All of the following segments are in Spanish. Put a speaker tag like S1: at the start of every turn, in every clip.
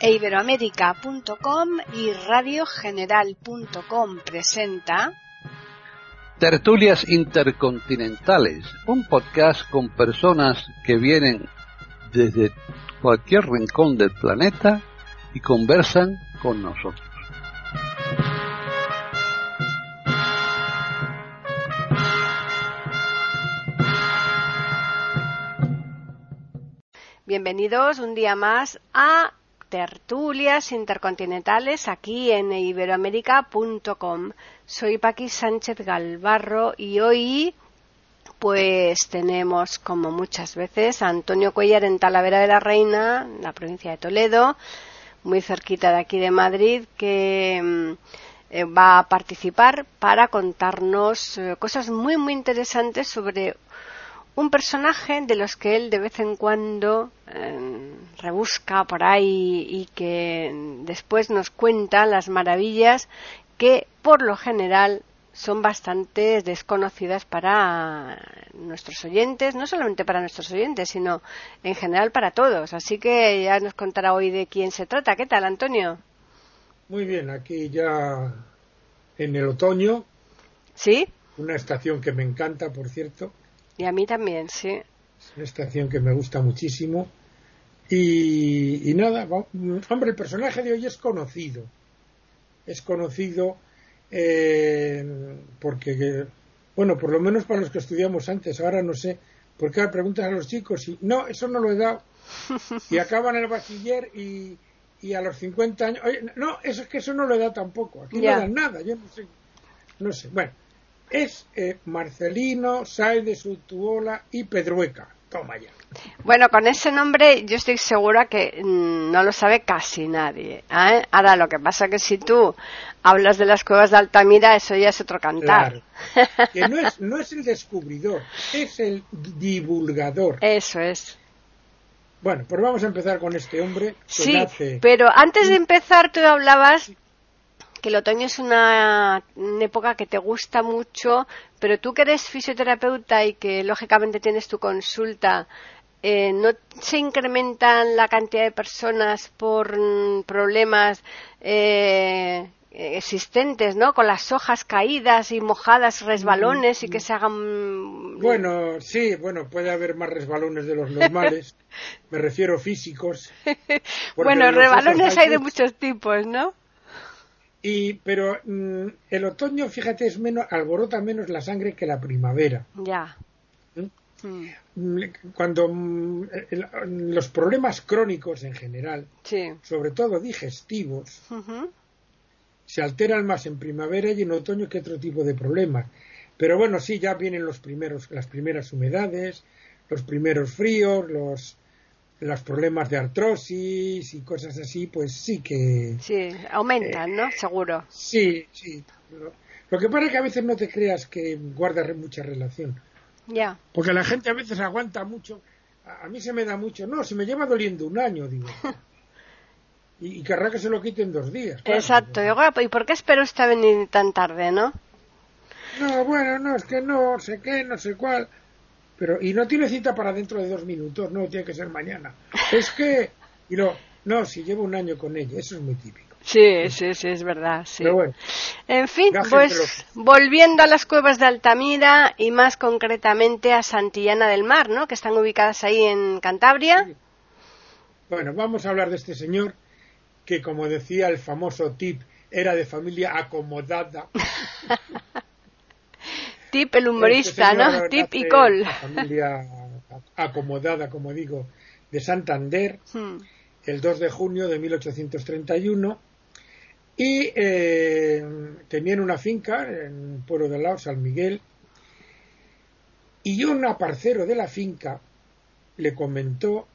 S1: e iberoamérica.com y radiogeneral.com presenta
S2: Tertulias Intercontinentales, un podcast con personas que vienen desde cualquier rincón del planeta y conversan con nosotros.
S1: Bienvenidos un día más a tertulias intercontinentales aquí en iberoamérica.com. Soy Paqui Sánchez Galvarro y hoy pues tenemos como muchas veces a Antonio Cuellar en Talavera de la Reina, en la provincia de Toledo, muy cerquita de aquí de Madrid, que eh, va a participar para contarnos eh, cosas muy muy interesantes sobre un personaje de los que él de vez en cuando eh, rebusca por ahí y que después nos cuenta las maravillas que por lo general son bastante desconocidas para nuestros oyentes, no solamente para nuestros oyentes, sino en general para todos. Así que ya nos contará hoy de quién se trata. ¿Qué tal, Antonio?
S3: Muy bien, aquí ya en el otoño.
S1: ¿Sí?
S3: Una estación que me encanta, por cierto.
S1: Y a mí también, sí.
S3: Es una estación que me gusta muchísimo. Y, nada, hombre, el personaje de hoy es conocido. Es conocido eh, porque, bueno, por lo menos para los que estudiamos antes, ahora no sé, porque ahora preguntas a los chicos y no, eso no lo he dado. Y acaban el bachiller y, y a los 50 años, oye, no, eso es que eso no lo he dado tampoco. Aquí no dan nada, yo no sé. No sé. Bueno, es eh, Marcelino, Sáenz de Sutuola y Pedrueca. Toma ya.
S1: Bueno, con ese nombre yo estoy segura que mm, no lo sabe casi nadie. ¿eh? Ahora, lo que pasa es que si tú hablas de las cuevas de Altamira, eso ya es otro cantar.
S3: Claro. Que no es, no es el descubridor, es el divulgador.
S1: Eso es.
S3: Bueno, pues vamos a empezar con este hombre.
S1: sí, pero antes de empezar tú hablabas que el otoño es una, época que te gusta mucho, pero tú que eres fisioterapeuta y que lógicamente tienes tu consulta, eh, ¿no se incrementan la cantidad de personas por mm, problemas eh, existentes, ¿no? Con las hojas caídas y mojadas, resbalones y que se hagan.
S3: Bueno, sí, bueno, puede haber más resbalones de los normales. Me refiero físicos.
S1: Bueno, resbalones hay de muchos tipos, ¿no?
S3: Y, pero mm, el otoño, fíjate, es menos, alborota menos la sangre que la primavera.
S1: Ya.
S3: ¿Mm? Mm, cuando los problemas crónicos en general, sobre todo digestivos, se alteran más en primavera y en otoño que otro tipo de problemas. Pero bueno, sí, ya vienen los primeros, las primeras humedades, los primeros fríos, los, los problemas de artrosis y cosas así, pues sí que...
S1: Sí, aumentan, ¿no? Seguro.
S3: Sí, sí. Lo que pasa es que a veces no te creas que guarda mucha relación.
S1: Ya.
S3: Porque la gente a veces aguanta mucho. A, mí se me da mucho. No, si me lleva doliendo un año, digo. y, querrá que se lo quite en dos días.
S1: Exacto. ¿Y por qué espero usted venir tan tarde, no?
S3: No, bueno, no, es que no sé qué, no sé cuál. Pero, y no tiene cita para dentro de dos minutos, no, tiene que ser mañana. Es que, y no, no, si llevo un año con ella, eso es muy típico.
S1: Sí, sí, sí, es verdad. Sí.
S3: Pero bueno,
S1: en fin, pues volviendo a las cuevas de Altamira y más concretamente a Santillana del Mar, ¿no? Que están ubicadas ahí en Cantabria.
S3: Bueno, vamos a hablar de este señor que, como decía el famoso tip, era de familia acomodada.
S1: Tip el humorista, ¿no? Tip y Col.
S3: Familia acomodada, como digo, de Santander, hmm. el 2 de junio de 1831. Y eh, tenían una finca en el pueblo de Lao, San Miguel. Y un aparcero de la finca le comentó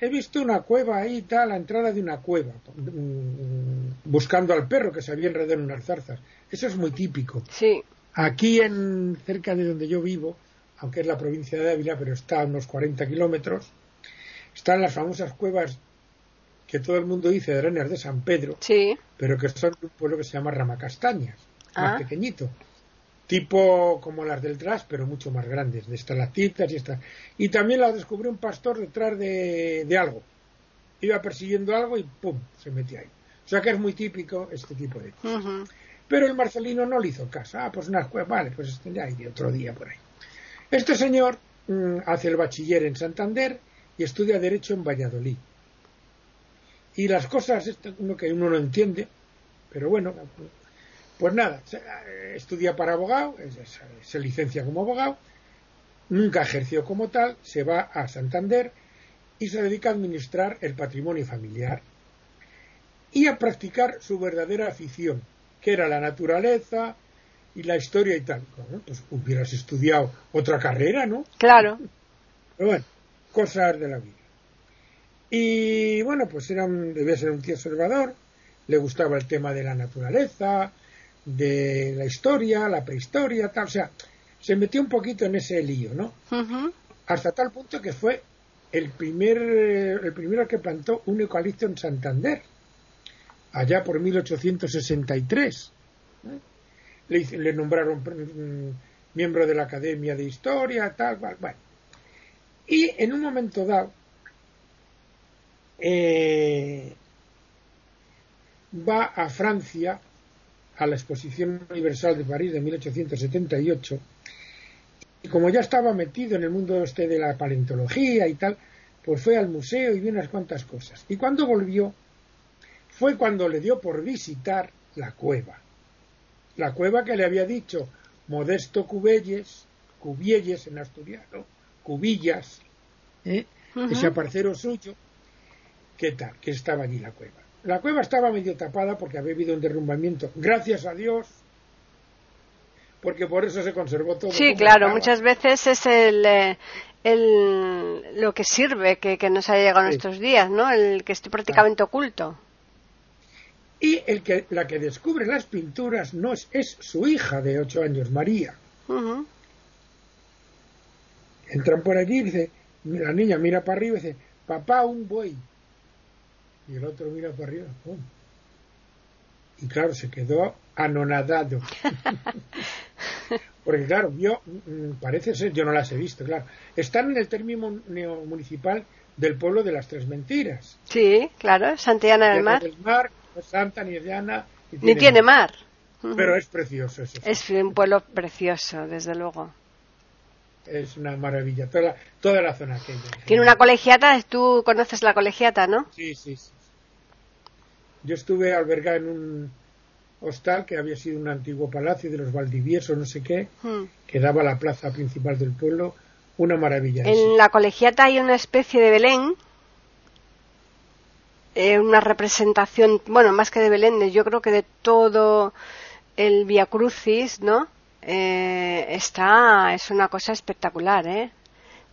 S3: he visto una cueva ahí, tal, la entrada de una cueva, mm, buscando al perro que se había enredado en unas zarzas. Eso es muy típico.
S1: Sí.
S3: Aquí, en, cerca de donde yo vivo, aunque es la provincia de Ávila, pero está a unos 40 kilómetros, están las famosas cuevas que todo el mundo dice de Arenas de San Pedro,
S1: sí.
S3: pero que son de un pueblo que se llama Ramacastañas, más ah. pequeñito. Tipo como las del Tras, pero mucho más grandes, de estalactitas y estas. Y también las descubrió un pastor detrás de, de algo. iba persiguiendo algo y ¡pum! se metía ahí. O sea que es muy típico este tipo de cosas. Pero el Marcelino no le hizo caso. Ah, pues nada, pues vale, pues este ya de otro día por ahí. Este señor mm, hace el bachiller en Santander y estudia Derecho en Valladolid. Y las cosas uno que uno no entiende, pero bueno, pues nada, eh, estudia para abogado, se licencia como abogado, nunca ejerció como tal, se va a Santander y se dedica a administrar el patrimonio familiar y a practicar su verdadera afición, que era la naturaleza y la historia y tal. pues hubieras estudiado otra carrera, ¿no?
S1: Claro.
S3: Pero bueno, cosas de la vida. Y bueno, pues era debía ser un tío observador, le gustaba el tema de la naturaleza, de la historia, la prehistoria, tal, o sea, se metió un poquito en ese lío, ¿no? Hasta tal punto que fue el primer el primero que plantó un eucalipto en Santander, allá por 1863. Le, le nombraron mm, miembro de la Academia de Historia, tal, cual, bueno. Y en un momento dado, eh, va a Francia a la Exposición Universal de París de 1878 y como ya estaba metido en el mundo este de la paleontología y tal, pues fue al museo y vio unas cuantas cosas. Y cuando volvió, fue cuando le dio por visitar la cueva. La cueva que le había dicho Modesto Cubelles, Cubielles en asturiano, Cubillas, ¿eh? ese aparcero suyo, ¿qué tal? Que estaba allí la cueva. La cueva estaba medio tapada porque había habido un derrumbamiento. Gracias a Dios, porque por eso se conservó todo.
S1: Sí, claro, muchas veces es el, eh, el, lo que sirve que, nos haya llegado en estos días, ¿no? El que esté prácticamente oculto.
S3: Y el que, la que descubre las pinturas no es, es su hija de ocho años, María. Entran por allí y dice, la niña mira para arriba y dice, papá, un buey. Y el otro mira para arriba. Y claro, se quedó anonadado. Porque claro, yo, mm, parece ser, yo no las he visto, claro. Están en el término municipal del pueblo de las Tres Mentiras.
S1: Sí, claro, Santillana del Mar.
S3: Del mar Santa ni Llana.
S1: Ni tiene, mar.
S3: Pero es precioso eso.
S1: Es un pueblo precioso, desde luego.
S3: Es una maravilla, toda la, toda la zona aquella.
S1: Tiene una colegiata, tú conoces la colegiata, ¿no?
S3: Sí, sí, sí. Yo estuve albergado en un hostal que había sido un antiguo palacio de los Valdiviesos, no sé qué, hmm. que daba la plaza principal del pueblo, una maravilla.
S1: En la colegiata hay una especie de Belén, eh, una representación, bueno, más que de Belén, yo creo que de todo el Via Crucis, ¿no? Eh, está, es una cosa espectacular, ¿eh?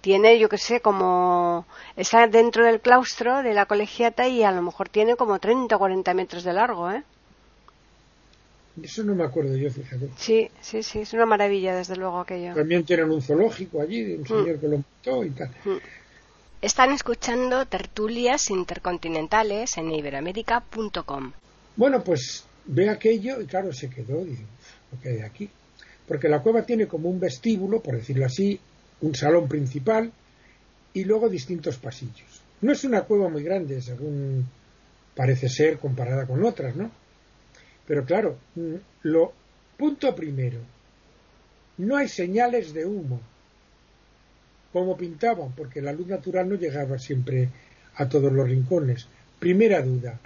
S1: Tiene, yo que sé, como, está dentro del claustro de la colegiata y a lo mejor tiene como 30 o 40 metros de largo, ¿eh?
S3: Eso no me acuerdo yo, fíjate.
S1: Sí, sí, sí, es una maravilla, desde luego, aquello.
S3: También tienen un zoológico allí, un señor mm. que lo montó y tal. Mm.
S1: Están escuchando tertulias intercontinentales en iberoamérica.com.
S3: Bueno, pues ve aquello y claro, se quedó, dice, lo que hay aquí. Porque la cueva tiene como un vestíbulo, por decirlo así, un salón principal y luego distintos pasillos. No es una cueva muy grande, según parece ser comparada con otras, ¿no? Pero claro, mm, lo punto primero, no hay señales de humo, como pintaban, porque la luz natural no llegaba siempre a todos los rincones. Primera duda.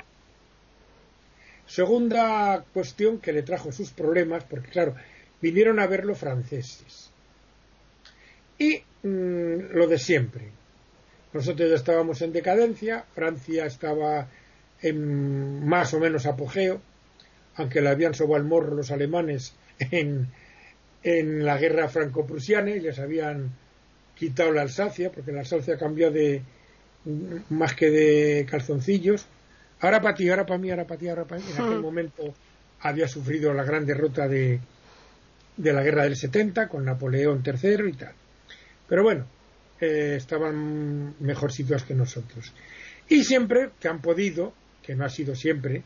S3: Segunda cuestión que le trajo sus problemas, porque claro, vinieron a verlo franceses. Y mm, lo de siempre. Nosotros ya estábamos en decadencia, Francia estaba en más o menos apogeo, aunque le habían sobado al morro los alemanes en, en la guerra franco-prusiana y les habían quitado la Alsacia, porque la Alsacia cambió de más que de calzoncillos. Ahora para ti, ahora para mí, ahora para ti, ahora para mí. En aquel momento había sufrido la gran derrota de, de la guerra del 70 con Napoleón III y tal. Pero bueno, eh, estaban mejor situados que nosotros. Y siempre que han podido, que no ha sido siempre,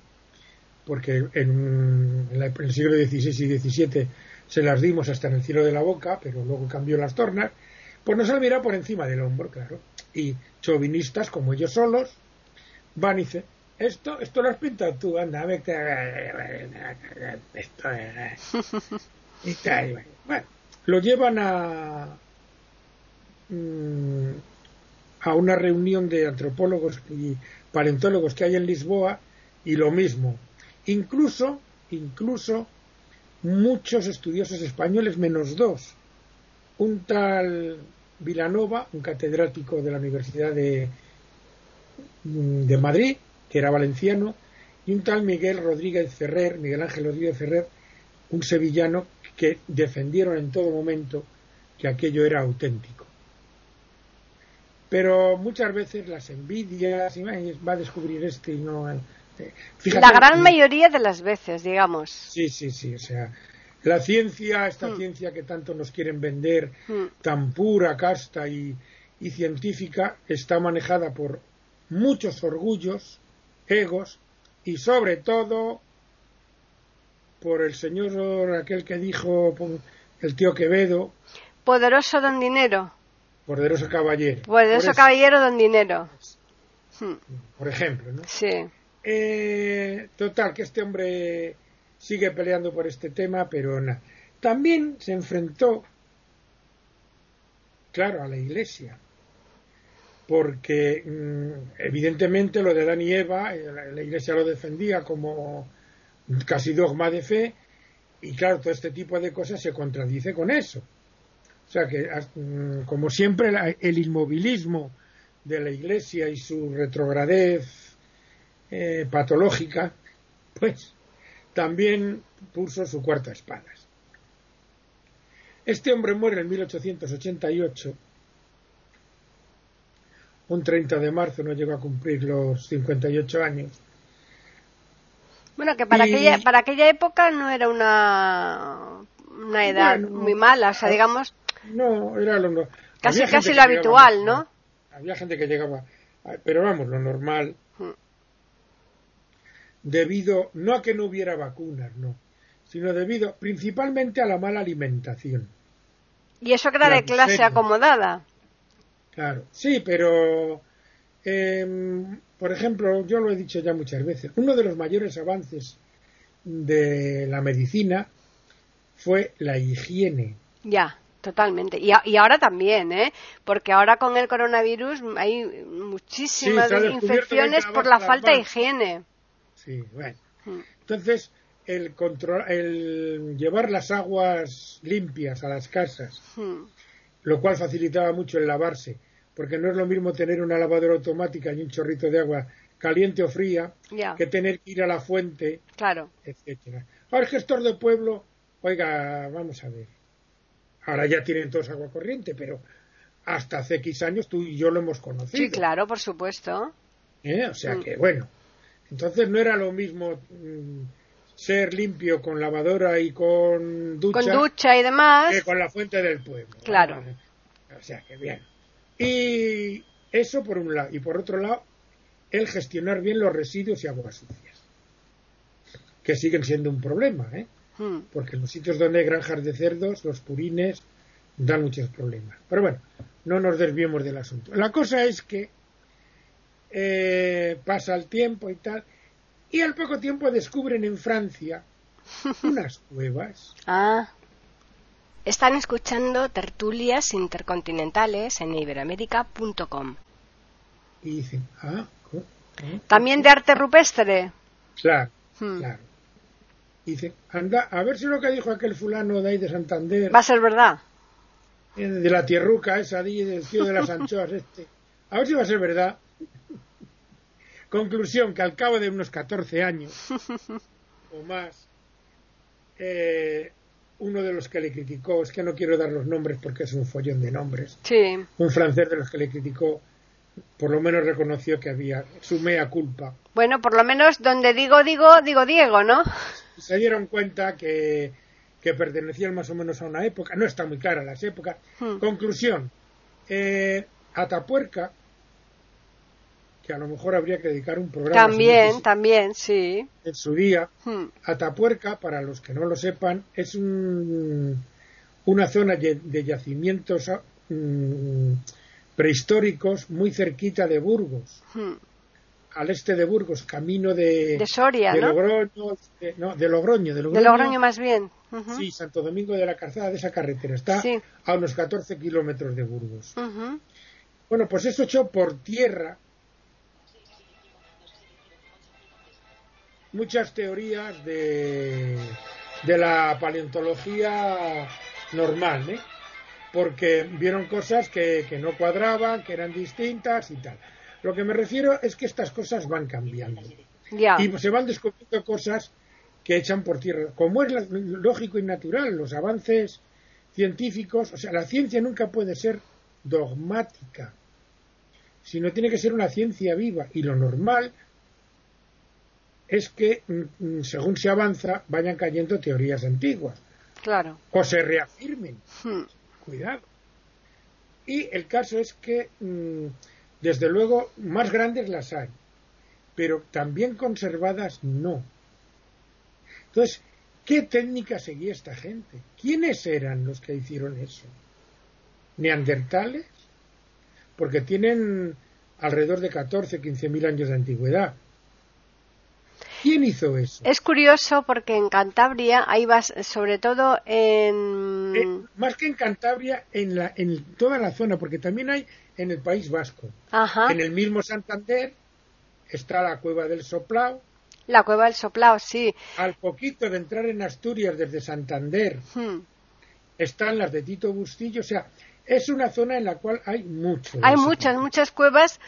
S3: porque en, el siglo XVI y XVII se las dimos hasta en el cielo de la boca, pero luego cambió las tornas, pues nos han mirado por encima del hombro, claro. Y chauvinistas como ellos solos, van y dicen, esto, esto lo has pintado tú, anda, vete esto y tal. Bueno, lo llevan a mm, a una reunión de antropólogos y paleontólogos que hay en Lisboa y lo mismo. Incluso, incluso muchos estudiosos españoles menos dos. Un tal Vilanova, un catedrático de la Universidad de, de Madrid, que era valenciano, y un tal Miguel Rodríguez Ferrer, Miguel Ángel Rodríguez Ferrer, un sevillano que defendieron en todo momento que aquello era auténtico. Pero muchas veces las envidias, y va a descubrir este y no. Eh,
S1: la gran mayoría de las veces, digamos.
S3: Sí, sí, sí. O sea, la ciencia, esta hmm. ciencia que tanto nos quieren vender, hmm. tan pura, casta y, y científica, está manejada por muchos orgullos, egos y sobre todo por el señor aquel que dijo el tío Quevedo.
S1: Poderoso don dinero.
S3: Poderoso caballero.
S1: Poderoso caballero don dinero.
S3: Por ejemplo, ¿no?
S1: Sí.
S3: Eh, total, que este hombre sigue peleando por este tema, pero nada. También se enfrentó, claro, a la Iglesia, porque mm, evidentemente lo de Dan y Eva, eh, la, Iglesia lo defendía como casi dogma de fe, y claro, todo este tipo de cosas se contradice con eso. O sea que, mm, como siempre, el inmovilismo de la Iglesia y su retrogradez eh, patológica, pues también puso su cuarta espada. Este hombre muere en 1888, un 30 de marzo, no llegó a cumplir los 58 años.
S1: Bueno, que para, aquella, para aquella época no era una, una edad muy mala, o sea, digamos...
S3: No, era lo
S1: Casi, casi lo habitual, ¿no?
S3: Había gente que llegaba, pero vamos, lo normal debido no a que no hubiera vacunas, no, sino debido principalmente a la mala alimentación.
S1: Y eso que era de clase acomodada.
S3: Claro, sí, pero em, por ejemplo, yo lo he dicho ya muchas veces, uno de los mayores avances de la medicina fue la higiene.
S1: Ya, totalmente. Y, y ahora también, ¿eh? Porque ahora con el coronavirus hay muchísimas infecciones por la falta de higiene.
S3: Sí, bueno. Hmm. Entonces, el, control, el llevar las aguas limpias a las casas, hmm. lo cual facilitaba mucho el lavarse, porque no es lo mismo tener una lavadora automática y un chorrito de agua caliente o fría que tener que ir a la fuente,
S1: claro.
S3: etcétera. Ahora el gestor de pueblo, oiga, vamos a ver. Ahora ya tienen todos agua corriente, pero hasta hace X años tú y yo lo hemos conocido.
S1: Sí, claro, por supuesto.
S3: ¿Eh? O sea hmm. que, bueno, entonces no era lo mismo mm, ser limpio con lavadora y con ducha,
S1: con ducha y demás
S3: que con la fuente del pueblo.
S1: Claro.
S3: O sea que bien. Y eso por un lado. Y por otro lado, el gestionar bien los residuos y aguas sucias. Que siguen siendo un problema, ¿eh? Hmm. Porque en los sitios donde hay granjas de cerdos, los purines dan muchos problemas. Pero bueno, no nos desviemos del asunto. La cosa es que eh, pasa el tiempo y tal, y al poco tiempo descubren en Francia unas cuevas.
S1: Ah. Están escuchando tertulias intercontinentales en iberoamérica.com.
S3: Y dicen, ah,
S1: También de arte rupestre.
S3: Claro, hmm. claro. Y dicen, anda, a ver si lo que dijo aquel fulano de ahí de Santander.
S1: Va a ser verdad.
S3: Eh, de la tierruca esa, del tío de las anchoas este. A ver si va a ser verdad. Conclusión, que al cabo de unos 14 años o más, eh, uno de los que le criticó, es que no quiero dar los nombres porque es un follón de nombres, un francés de los que le criticó, por lo menos reconoció que había su mea culpa.
S1: Bueno, por lo menos donde digo, digo, digo Diego, ¿no?
S3: Se dieron cuenta que, que pertenecían más o menos a una época, no está muy clara las épocas. Hmm. Conclusión, eh, Atapuerca que a lo mejor habría que dedicar un programa.
S1: También, también, sí.
S3: En su día. Hmm. Atapuerca, para los que no lo sepan, es un, una zona de yacimientos mm, prehistóricos muy cerquita de Burgos. Hmm. al este de Burgos, camino de,
S1: de Soria,
S3: de
S1: ¿no?
S3: Logroño, de, no, de Logroño, de Logroño,
S1: De Logroño más bien.
S3: Sí, Santo Domingo de la Calzada, de esa carretera. Está
S1: Sí.
S3: a unos 14 kilómetros de Burgos. Bueno, pues eso hecho por tierra. Muchas teorías de, de la paleontología normal, ¿eh? Porque vieron cosas que, que no cuadraban, que eran distintas y tal. Lo que me refiero es que estas cosas van cambiando. Y se van descubriendo cosas que echan por tierra. Como es la- lógico y natural, los avances científicos, o sea, la ciencia nunca puede ser dogmática, sino tiene que ser una ciencia viva. Y lo normal es que, mm, mm, según se avanza, vayan cayendo teorías antiguas
S1: Claro.
S3: o se reafirmen.
S1: Hmm.
S3: Cuidado. Y el caso es que, mm, desde luego, más grandes las hay, pero también conservadas no. Entonces, ¿qué técnica seguía esta gente? ¿Quiénes eran los que hicieron eso? ¿Neandertales? Porque tienen alrededor de 14, 15 mil años de antigüedad. ¿Quién hizo eso?
S1: Es curioso porque en Cantabria hay vas, sobre todo en
S3: Eh, más que en Cantabria, en, la, en toda la zona, porque también hay en el País Vasco.
S1: Ajá,
S3: En el mismo Santander está la cueva del Soplao.
S1: la cueva del Soplao, sí.
S3: Al poquito de entrar en Asturias desde Santander
S1: Hmm.
S3: están las de Tito Bustillo. O sea, es una zona en la cual hay mucho. de
S1: Hay muchas, muchas cuevas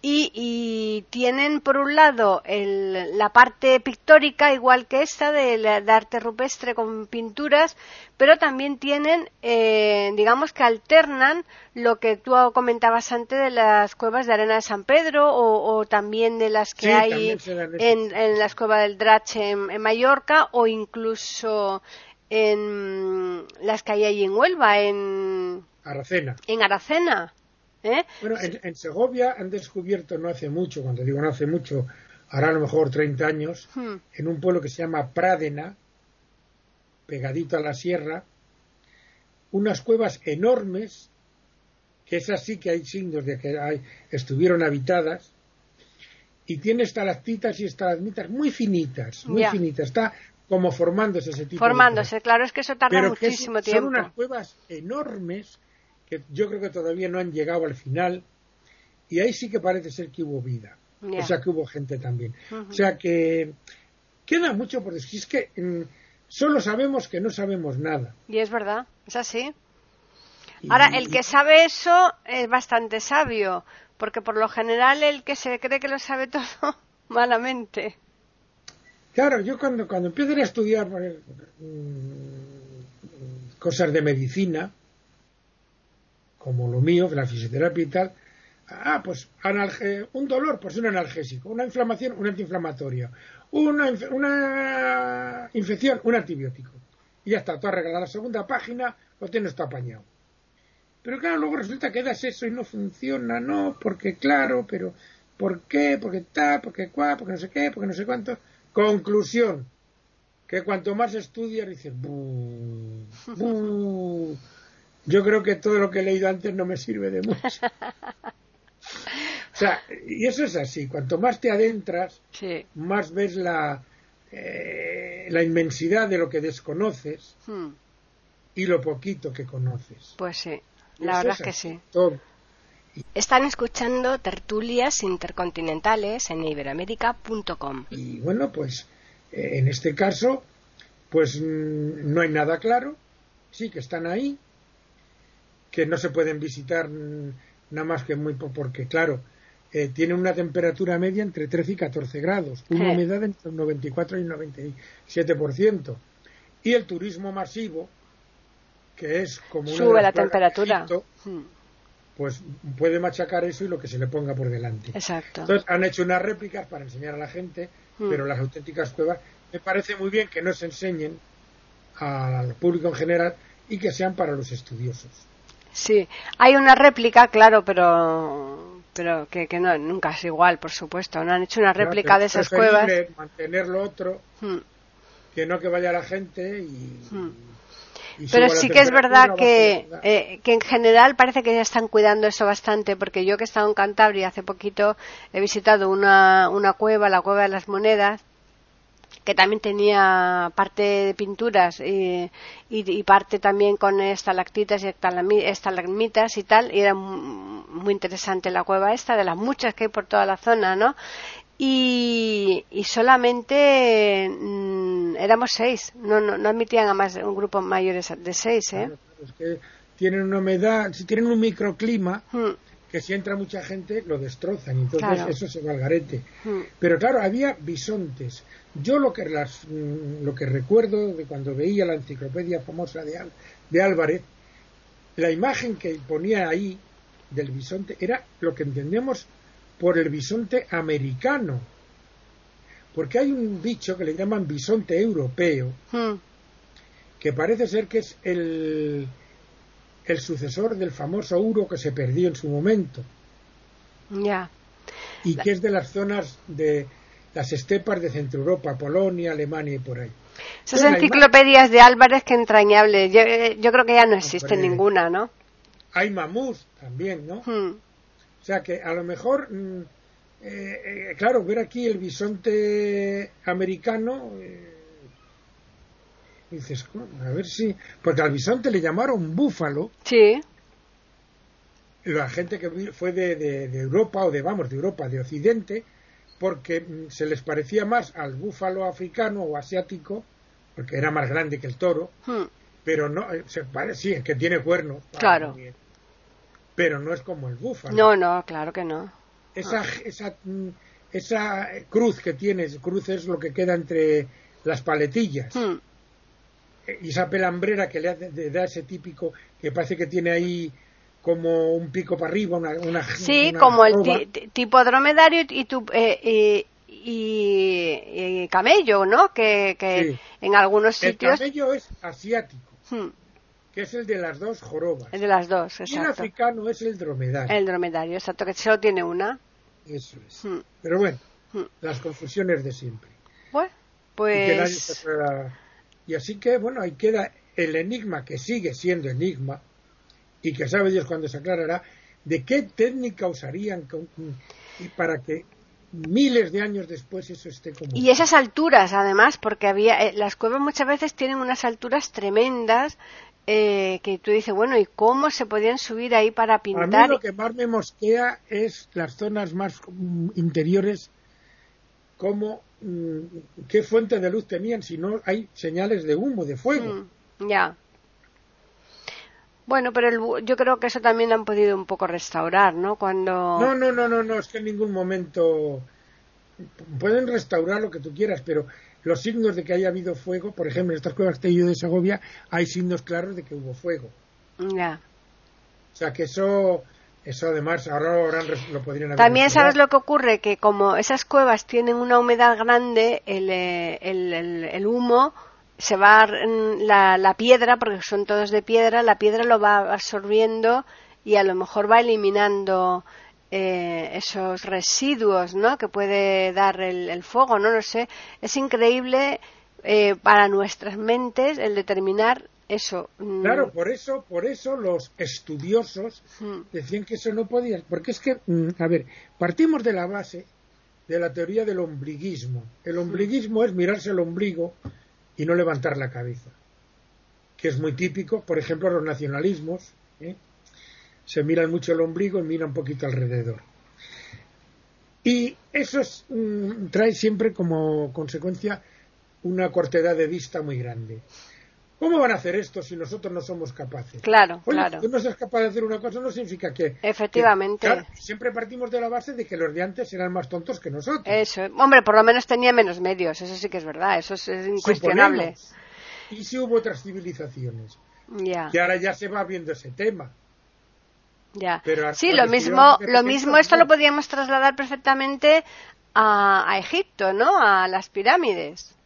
S1: y, y tienen por un lado el- la parte pictórica, igual que esta, de, de arte rupestre con pinturas, pero también tienen, eh, digamos que alternan lo que tú comentabas antes de las cuevas de arena de San Pedro o, o también de las que
S3: Sí,
S1: hay en, en las cuevas del Drache en, en Mallorca o incluso en las que hay allí en Huelva, en,
S3: Aracena.
S1: en Aracena. ¿Eh?
S3: Bueno, en, en Segovia han descubierto no hace mucho, cuando digo no hace mucho, hará a lo mejor 30 años,
S1: Hmm.
S3: en un pueblo que se llama Prádena, pegadito a la sierra, unas cuevas enormes, que es así que hay signos de que hay- estuvieron habitadas, y tiene estalactitas y estalagmitas muy finitas, muy finitas, está como formándose ese tipo de
S1: Formándose, claro, es que eso tarda
S3: pero que es-
S1: muchísimo
S3: son
S1: tiempo.
S3: unas cuevas enormes que yo creo que todavía no han llegado al final y ahí sí que parece ser que hubo vida o sea que hubo gente también o sea que queda mucho por decir es que mm, solo sabemos que no sabemos nada
S1: Y es verdad, es así.
S3: Y-
S1: Ahora, el que sabe eso es bastante sabio, porque por lo general el que se cree que lo sabe todo, malamente.
S3: Claro, yo cuando, cuando empiezo a estudiar mm, cosas de medicina, como lo mío, la fisioterapia y tal, ah, pues un dolor, pues un analgésico, una inflamación, un antiinflamatorio, una, inf- una infección, un antibiótico. Y ya está, tú arreglas la segunda página, lo tienes todo apañado. Pero claro, luego resulta que das eso y no funciona, no, porque claro, pero ¿por qué? Porque tal, porque cuá, porque no sé qué, porque no sé cuánto. Conclusión, que cuanto más estudias dices, "Bu, bu". Yo creo que todo lo que he leído antes no me sirve de mucho. O sea, y eso es así, cuanto más te adentras,
S1: Sí.
S3: más ves la, eh, la inmensidad de lo que desconoces
S1: Hmm,
S3: y lo poquito que conoces.
S1: Pues sí, la
S3: eso
S1: verdad
S3: es
S1: es que sí.
S3: todo.
S1: Están escuchando tertulias intercontinentales en iberoamérica.com.
S3: Y bueno, pues eh, en este caso, pues mm, no hay nada claro, sí que están ahí, que no se pueden visitar nada más que muy po- porque claro, eh, tienen una temperatura media entre 13 y 14 grados, una humedad entre el 94 y el 97%. Y el turismo masivo, que es como
S1: Sube la temperatura.
S3: Egipto,
S1: Hmm,
S3: pues puede machacar eso y lo que se le ponga por delante.
S1: Exacto.
S3: Entonces han hecho unas réplicas para enseñar a la gente,
S1: Mm.
S3: pero las auténticas cuevas me parece muy bien que no se enseñen al público en general y que sean para los estudiosos.
S1: Sí, hay una réplica, claro, pero pero que, que no, nunca es igual, por supuesto. No han hecho una réplica de
S3: es
S1: esas cuevas.
S3: mantener lo otro
S1: Hmm.
S3: que no que vaya la gente y
S1: Hmm. Pero sí que es verdad que, eh, que en general parece que ya están cuidando eso bastante, porque yo que he estado en Cantabria hace poquito he visitado una, una cueva, la cueva de las monedas, que también tenía parte de pinturas y, y, parte también con estalactitas y estalagmitas y tal, y era muy interesante la cueva esta, de las muchas que hay por toda la zona, ¿no? Y, y solamente mm, éramos seis, no, no, no, admitían a más un grupo mayores de seis, ¿eh?
S3: es que tienen una humedad, si tienen un microclima, hmm. Que si entra mucha gente lo destrozan, entonces eso se va al garete. Hmm. Pero claro, había bisontes. Yo lo que, las, mm, lo que recuerdo de cuando veía la enciclopedia famosa de, de Álvarez, la imagen que ponía ahí del bisonte era lo que entendemos por el bisonte americano. Porque hay un bicho que le llaman bisonte europeo, hmm. que parece ser que es el, el sucesor del famoso uro que se perdió en su momento.
S1: Ya.
S3: Y que es de las zonas de las estepas de Centro Europa, Polonia, Alemania y por ahí.
S1: Esas enciclopedias de Álvarez que entrañables. Yo, eh, yo, creo que ya no existe ninguna, ¿no?
S3: Hay mamús también, ¿no? Hmm. O sea que a lo mejor, mm, eh, eh, claro, ver aquí el bisonte americano, dices, a ver si, porque al bisonte le llamaron búfalo.
S1: Sí.
S3: La gente que fue de, de Europa o de, vamos, de Europa, de Occidente, porque mm, se les parecía más al búfalo africano o asiático, porque era más grande que el toro, hmm. pero no, eh, sí, es que tiene cuernos.
S1: Claro.
S3: Pero no es como el búfalo.
S1: No, no, claro que no.
S3: Esa, esa, mm, esa cruz que tienes, cruz es lo que queda entre las paletillas. Hmm. Eh, y esa pelambrera que le da ese típico, que parece que tiene ahí como un pico para arriba, una...
S1: sí, como el tipo dromedario y, tu, eh, y, camello, ¿no? Que, que en algunos sitios...
S3: El camello es asiático, hmm. que es el de las dos jorobas.
S1: El de las dos, exacto. Y
S3: el africano es el dromedario.
S1: El dromedario, exacto, que solo tiene una.
S3: Eso es. Hmm. Pero bueno, hmm. las confusiones de siempre.
S1: Bueno, pues...
S3: y así que, bueno, ahí queda el enigma que sigue siendo enigma, y que sabe Dios cuándo se aclarará, de qué técnica usarían y para que miles de años después eso esté como.
S1: Y esas alturas, además, porque había eh, las cuevas muchas veces tienen unas alturas tremendas eh, que tú dices, bueno, ¿y cómo se podían subir ahí para pintar?
S3: A mí lo que más me mosquea es las zonas más mm, interiores, como qué fuente de luz tenían, si no hay señales de humo, de fuego.
S1: Mm, ya. Bueno, pero yo creo que eso también lo han podido un poco restaurar, ¿no? Cuando...
S3: No, no, no, no, no, es que en ningún momento pueden restaurar lo que tú quieras, pero los signos de que haya habido fuego, por ejemplo, en estas cuevas de de Segovia hay signos claros de que hubo fuego.
S1: Ya.
S3: O sea que eso, eso además ahora lo podrían haber.
S1: También sabes lo que ocurre, que como esas cuevas tienen una humedad grande, el, eh, el, el humo se va la, la piedra, porque son todos de piedra, la piedra lo va absorbiendo y a lo mejor va eliminando eh, esos residuos ¿no? que puede dar el, fuego, no lo sé. Es increíble eh, para nuestras mentes el determinar eso.
S3: Mm. Claro, por eso, por eso los estudiosos decían que eso no podía, porque es que, mm, a ver, partimos de la base de la teoría del ombliguismo. El ombliguismo es mirarse el ombligo y no levantar la cabeza, que es muy típico, por ejemplo, los nacionalismos, ¿eh? se miran mucho el ombligo y miran un poquito alrededor. Y eso mm, trae siempre como consecuencia una cortedad de vista muy grande. ¿Cómo van a hacer esto si nosotros no somos capaces?
S1: Claro, claro.
S3: Si no seas capaz de hacer una cosa no significa que...
S1: Efectivamente.
S3: siempre partimos de la base de que los de antes eran más tontos que nosotros.
S1: Eso. Hombre, por lo menos tenía menos medios. Eso sí que es verdad. Eso es, incuestionable.
S3: Y si hubo otras civilizaciones.
S1: Ya.
S3: Que ahora ya se va viendo ese tema.
S1: Ya. sí, lo mismo, lo mismo esto lo podríamos trasladar perfectamente a, a Egipto, ¿no? A las pirámides.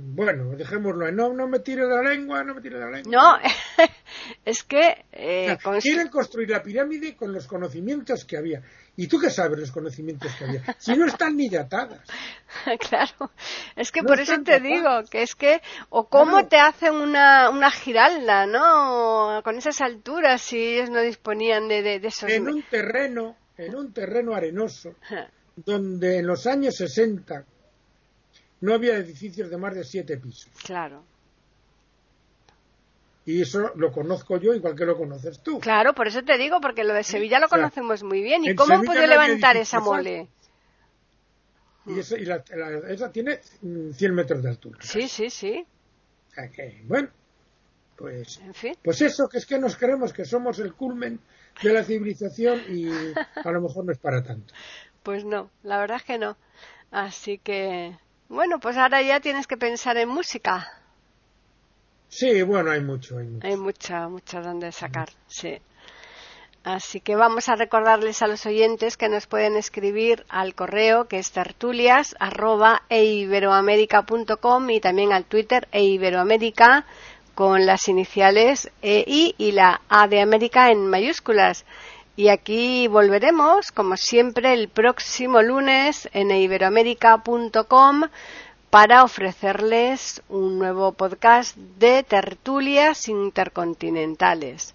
S3: Bueno, dejémoslo. No, no me tire de la lengua, no me tire de la lengua.
S1: No, es que... Eh,
S3: quieren construir la pirámide con los conocimientos que había. ¿Y tú qué sabes los conocimientos que había? Si no están ni datadas.
S1: claro, es que por eso te digo, que es que, o cómo te hacen una, una giralda, ¿no? Con esas alturas, si ellos no disponían de, de, esos...
S3: En un terreno, en un terreno arenoso, donde en los años 60 no había edificios de más de siete pisos.
S1: Claro.
S3: Y eso lo conozco yo igual que lo conoces tú.
S1: Claro, por eso te digo, porque lo de Sevilla lo conocemos muy bien. ¿Y cómo puede levantar esa mole?
S3: Y, esa, esa tiene 100 metros de altura.
S1: Sí, sí, sí.
S3: bueno, pues, pues eso, que es que nos creemos que somos el culmen de la civilización y a lo mejor no es para tanto.
S1: Pues no, la verdad es que no. Así que, bueno, pues ahora ya tienes que pensar en música.
S3: Sí, bueno, hay mucho, hay mucho.
S1: Hay mucha, mucha donde sacar, sí. Así que vamos a recordarles a los oyentes que nos pueden escribir al correo que es tertulias y también al Twitter eiberoamérica con las iniciales EI y la A de América en mayúsculas. Y aquí volveremos, como siempre, el próximo lunes en iberoamérica.com para ofrecerles un nuevo podcast de tertulias intercontinentales.